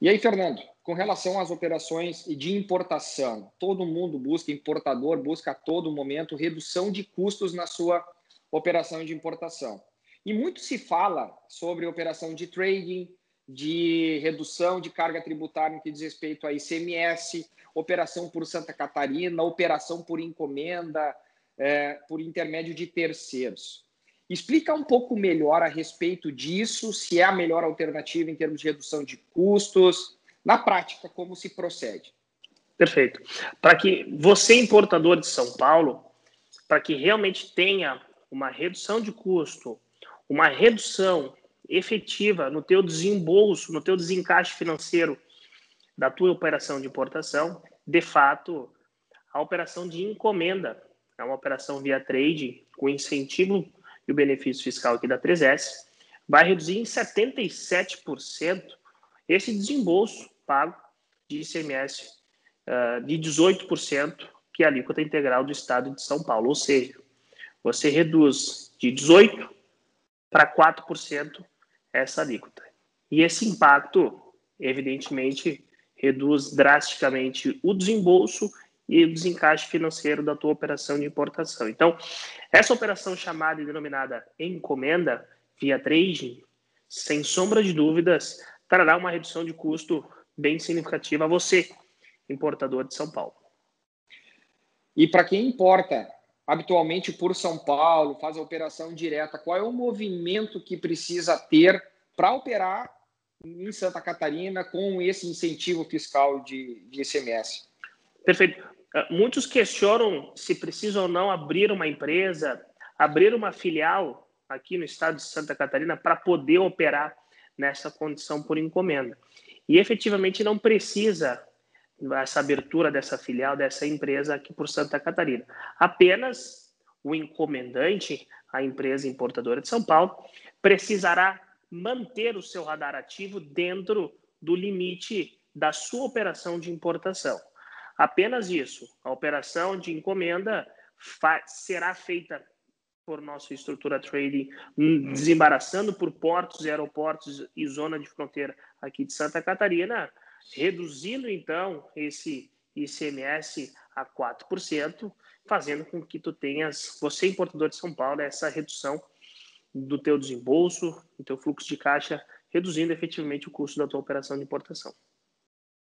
E aí, Fernando, com relação às operações de importação, todo mundo busca, importador busca a todo momento redução de custos na sua operação de importação. E muito se fala sobre operação de trading, de redução de carga tributária no que diz respeito a ICMS, operação por Santa Catarina, operação por encomenda, é, por intermédio de terceiros. Explica um pouco melhor a respeito disso, se é a melhor alternativa em termos de redução de custos, na prática, como se procede. Perfeito. Para que você, importador de São Paulo, para que realmente tenha uma redução de custo, uma redução efetiva no teu desembolso, no teu desencaixe financeiro da tua operação de importação, de fato, a operação de encomenda é uma operação via trade com incentivo e o benefício fiscal aqui da 3S, vai reduzir em 77% esse desembolso pago de ICMS uh, de 18%, que é a alíquota integral do Estado de São Paulo. Ou seja, você reduz de 18% para 4% essa alíquota. E esse impacto, evidentemente, reduz drasticamente o desembolso e o desencaixe financeiro da tua operação de importação. Então, essa operação chamada e denominada encomenda via trading, sem sombra de dúvidas, trará uma redução de custo bem significativa a você, importador de São Paulo. E para quem importa habitualmente por São Paulo, faz a operação direta, qual é o movimento que precisa ter para operar em Santa Catarina com esse incentivo fiscal de, de ICMS? Perfeito. Ah, muitos questionam se precisa ou não abrir uma empresa, abrir uma filial aqui no estado de Santa Catarina para poder operar nessa condição por encomenda. E efetivamente não precisa essa abertura dessa filial, dessa empresa aqui por Santa Catarina. Apenas o encomendante, a empresa importadora de São Paulo, precisará manter o seu radar ativo dentro do limite da sua operação de importação. Apenas isso. A operação de encomenda será feita por nossa estrutura trading, desembaraçando por portos, aeroportos e zona de fronteira aqui de Santa Catarina, reduzindo então esse ICMS a 4%, fazendo com que tu tenhas, você importador de São Paulo, essa redução do teu desembolso, do teu fluxo de caixa, reduzindo efetivamente o custo da tua operação de importação.